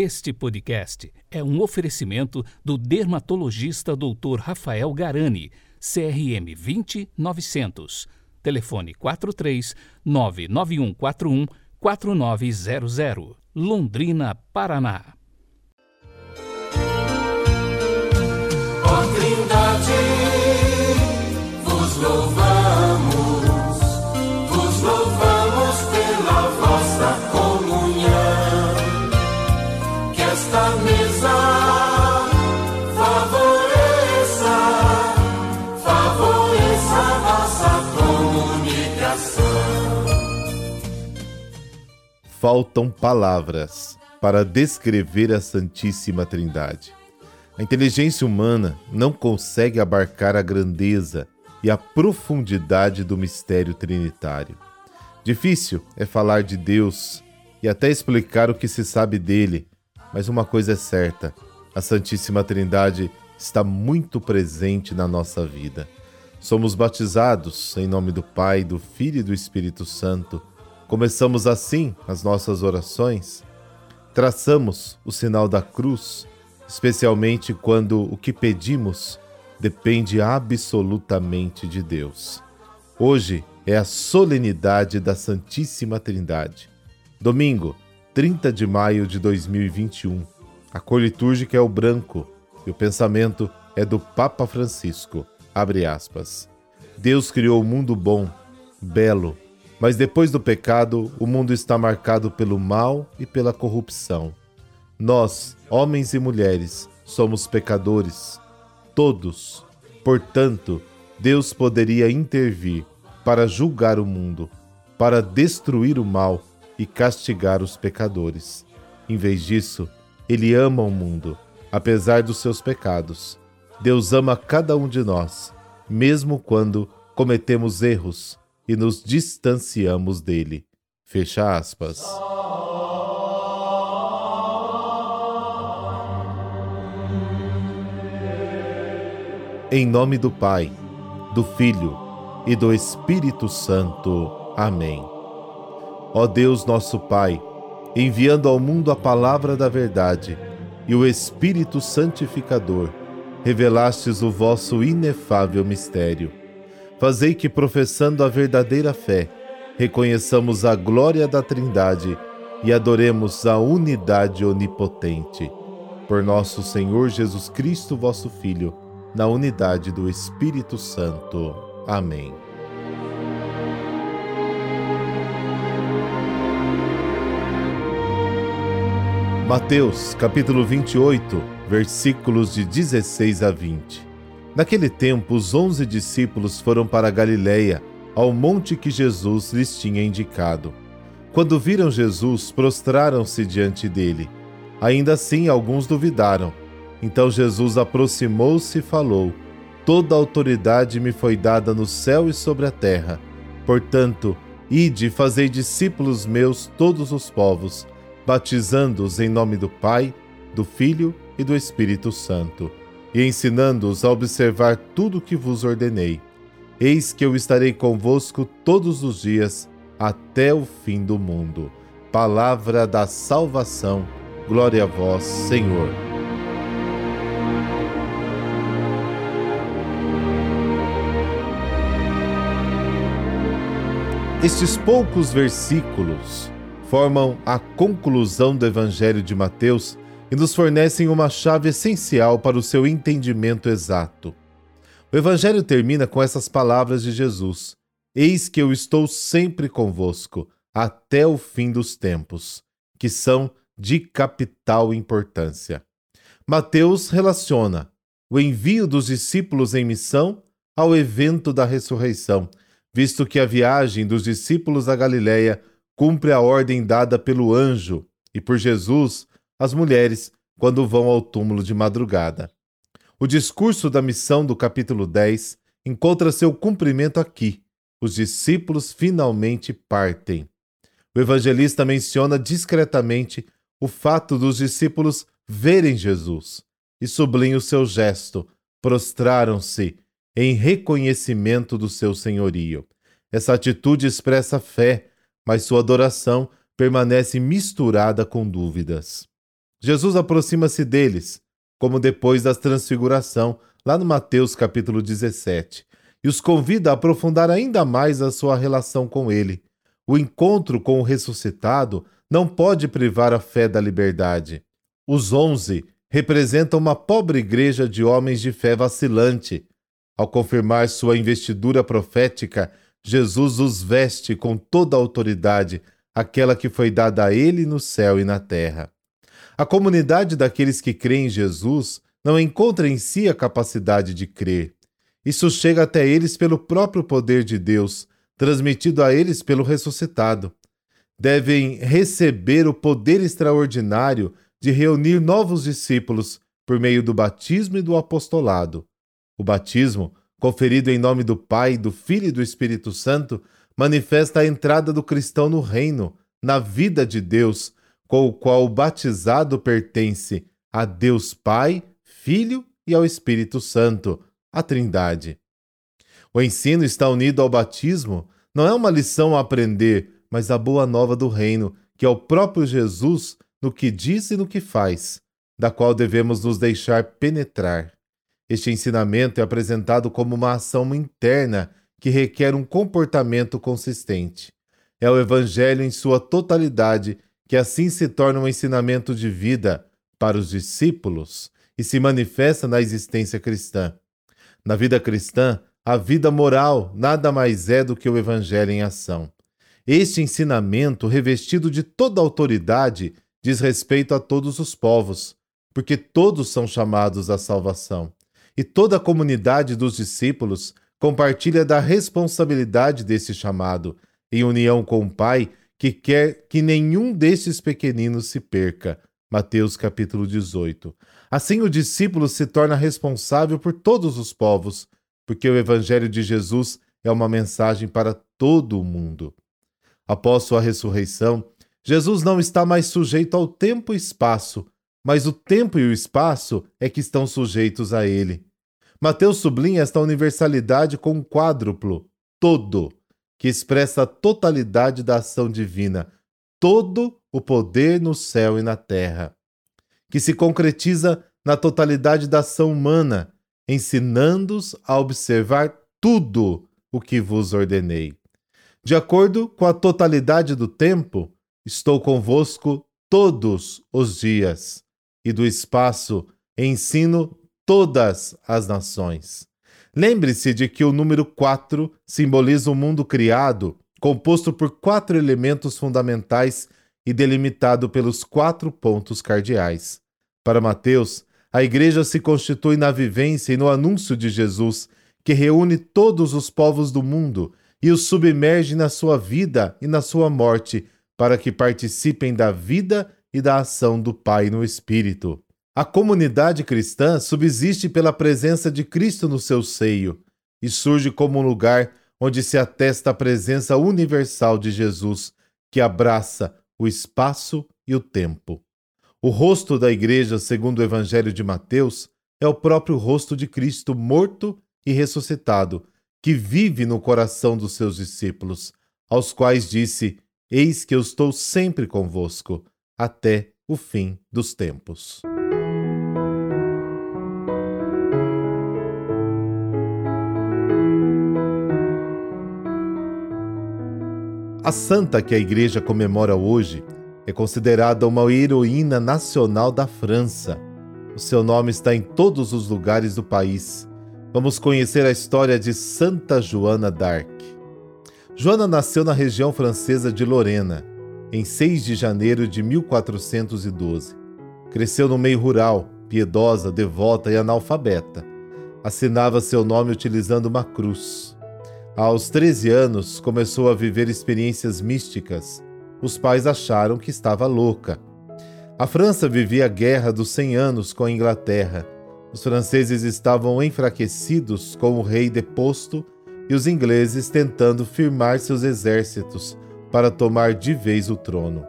Este podcast é um oferecimento do dermatologista Dr. Rafael Garani, CRM 20900. Telefone 43 99141 4900. Londrina, Paraná. Ó Trindade, vos Faltam palavras para descrever a Santíssima Trindade. A inteligência humana não consegue abarcar a grandeza e a profundidade do mistério trinitário. Difícil é falar de Deus e até explicar o que se sabe dele, mas uma coisa é certa: a Santíssima Trindade está muito presente na nossa vida. Somos batizados em nome do Pai, do Filho e do Espírito Santo. Começamos assim as nossas orações. Traçamos o sinal da cruz especialmente quando o que pedimos depende absolutamente de Deus. Hoje é a solenidade da Santíssima Trindade. Domingo, 30 de maio de 2021. A cor litúrgica é o branco e o pensamento é do Papa Francisco. Abre aspas. Deus criou o um mundo bom, belo, mas depois do pecado, o mundo está marcado pelo mal e pela corrupção. Nós, homens e mulheres, somos pecadores, todos. Portanto, Deus poderia intervir para julgar o mundo, para destruir o mal e castigar os pecadores. Em vez disso, Ele ama o mundo, apesar dos seus pecados. Deus ama cada um de nós, mesmo quando cometemos erros e nos distanciamos dele. Fecha aspas. Em nome do Pai, do Filho e do Espírito Santo. Amém. Ó Deus, nosso Pai, enviando ao mundo a palavra da verdade e o Espírito Santificador, revelastes o vosso inefável mistério. Fazei que, professando a verdadeira fé, reconheçamos a glória da Trindade e adoremos a unidade onipotente. Por nosso Senhor Jesus Cristo, vosso Filho na unidade do Espírito Santo. Amém. Mateus, capítulo 28, versículos de 16 a 20. Naquele tempo, os onze discípulos foram para Galiléia, ao monte que Jesus lhes tinha indicado. Quando viram Jesus, prostraram-se diante dele. Ainda assim, alguns duvidaram. Então Jesus aproximou-se e falou: Toda autoridade me foi dada no céu e sobre a terra. Portanto, ide e fazei discípulos meus todos os povos, batizando-os em nome do Pai, do Filho e do Espírito Santo, e ensinando-os a observar tudo o que vos ordenei. Eis que eu estarei convosco todos os dias, até o fim do mundo. Palavra da salvação. Glória a vós, Senhor. Estes poucos versículos formam a conclusão do Evangelho de Mateus e nos fornecem uma chave essencial para o seu entendimento exato. O Evangelho termina com essas palavras de Jesus: Eis que eu estou sempre convosco, até o fim dos tempos, que são de capital importância. Mateus relaciona o envio dos discípulos em missão ao evento da ressurreição visto que a viagem dos discípulos a Galiléia cumpre a ordem dada pelo anjo e por Jesus às mulheres quando vão ao túmulo de madrugada. O discurso da missão do capítulo 10 encontra seu cumprimento aqui. Os discípulos finalmente partem. O evangelista menciona discretamente o fato dos discípulos verem Jesus e sublinha o seu gesto. Prostraram-se em reconhecimento do seu senhorio. Essa atitude expressa fé, mas sua adoração permanece misturada com dúvidas. Jesus aproxima-se deles, como depois da transfiguração, lá no Mateus capítulo 17, e os convida a aprofundar ainda mais a sua relação com ele. O encontro com o ressuscitado não pode privar a fé da liberdade. Os onze representam uma pobre igreja de homens de fé vacilante. Ao confirmar sua investidura profética, Jesus os veste com toda a autoridade, aquela que foi dada a ele no céu e na terra. A comunidade daqueles que creem em Jesus não encontra em si a capacidade de crer. Isso chega até eles pelo próprio poder de Deus, transmitido a eles pelo ressuscitado. Devem receber o poder extraordinário de reunir novos discípulos por meio do batismo e do apostolado. O batismo, conferido em nome do Pai, do Filho e do Espírito Santo, manifesta a entrada do cristão no reino, na vida de Deus, com o qual o batizado pertence a Deus Pai, Filho e ao Espírito Santo, a Trindade. O ensino está unido ao batismo, não é uma lição a aprender, mas a boa nova do reino, que é o próprio Jesus no que diz e no que faz, da qual devemos nos deixar penetrar. Este ensinamento é apresentado como uma ação interna que requer um comportamento consistente. É o Evangelho em sua totalidade que assim se torna um ensinamento de vida para os discípulos e se manifesta na existência cristã. Na vida cristã, a vida moral nada mais é do que o Evangelho em ação. Este ensinamento, revestido de toda autoridade, diz respeito a todos os povos, porque todos são chamados à salvação. E toda a comunidade dos discípulos compartilha da responsabilidade desse chamado, em união com o Pai, que quer que nenhum destes pequeninos se perca. Mateus capítulo 18. Assim o discípulo se torna responsável por todos os povos, porque o evangelho de Jesus é uma mensagem para todo o mundo. Após sua ressurreição, Jesus não está mais sujeito ao tempo e espaço, mas o tempo e o espaço é que estão sujeitos a ele. Mateus sublinha esta universalidade com um quádruplo, todo, que expressa a totalidade da ação divina, todo o poder no céu e na terra, que se concretiza na totalidade da ação humana, ensinando-os a observar tudo o que vos ordenei. De acordo com a totalidade do tempo, estou convosco todos os dias, e do espaço ensino todas as nações. Lembre-se de que o número 4 simboliza o mundo criado, composto por quatro elementos fundamentais e delimitado pelos quatro pontos cardeais. Para Mateus, a igreja se constitui na vivência e no anúncio de Jesus, que reúne todos os povos do mundo e os submerge na sua vida e na sua morte, para que participem da vida e da ação do Pai no Espírito. A comunidade cristã subsiste pela presença de Cristo no seu seio e surge como um lugar onde se atesta a presença universal de Jesus, que abraça o espaço e o tempo. O rosto da igreja, segundo o Evangelho de Mateus, é o próprio rosto de Cristo morto e ressuscitado, que vive no coração dos seus discípulos, aos quais disse: Eis que eu estou sempre convosco, até o fim dos tempos. A santa que a igreja comemora hoje é considerada uma heroína nacional da França. O seu nome está em todos os lugares do país. Vamos conhecer a história de Santa Joana d'Arc. Joana nasceu na região francesa de Lorena, em 6 de janeiro de 1412. Cresceu no meio rural, piedosa, devota e analfabeta. Assinava seu nome utilizando uma cruz. Aos 13 anos, começou a viver experiências místicas. Os pais acharam que estava louca. A França vivia a Guerra dos Cem Anos com a Inglaterra. Os franceses estavam enfraquecidos com o rei deposto e os ingleses tentando firmar seus exércitos para tomar de vez o trono.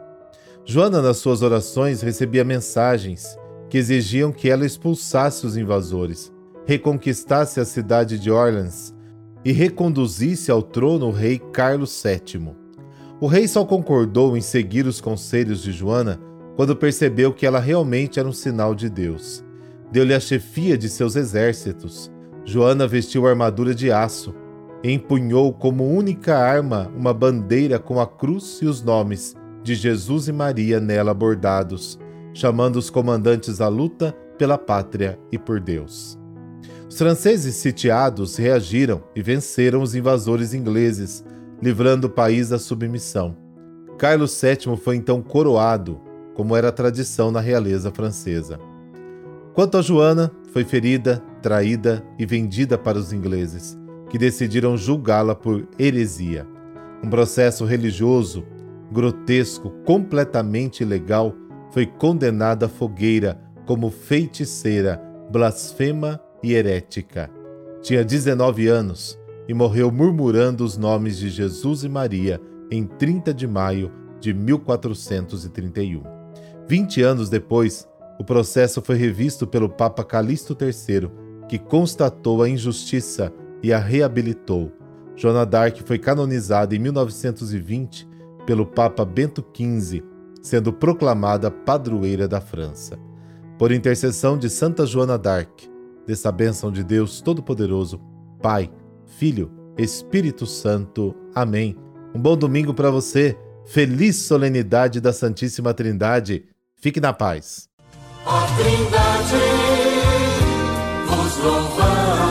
Joana, nas suas orações, recebia mensagens que exigiam que ela expulsasse os invasores, reconquistasse a cidade de Orleans e reconduzisse ao trono o rei Carlos VII. O rei só concordou em seguir os conselhos de Joana quando percebeu que ela realmente era um sinal de Deus. Deu-lhe a chefia de seus exércitos. Joana vestiu armadura de aço e empunhou como única arma uma bandeira com a cruz e os nomes de Jesus e Maria nela bordados, chamando os comandantes à luta pela pátria e por Deus. Os franceses sitiados reagiram e venceram os invasores ingleses, livrando o país da submissão. Carlos VII foi então coroado, como era tradição na realeza francesa. Quanto a Joana, foi ferida, traída e vendida para os ingleses, que decidiram julgá-la por heresia. Um processo religioso, grotesco, completamente ilegal, foi condenada à fogueira como feiticeira, blasfema e herética. Tinha 19 anos e morreu murmurando os nomes de Jesus e Maria em 30 de maio de 1431. Vinte anos depois, o processo foi revisto pelo Papa Calixto III, que constatou a injustiça e a reabilitou. Joana d'Arc foi canonizada em 1920 pelo Papa Bento XV, sendo proclamada padroeira da França. Por intercessão de Santa Joana d'Arc, dessa bênção de Deus Todo-Poderoso, Pai, Filho, Espírito Santo. Amém. Um bom domingo para você. Feliz solenidade da Santíssima Trindade. Fique na paz. A Trindade, vos louvamos.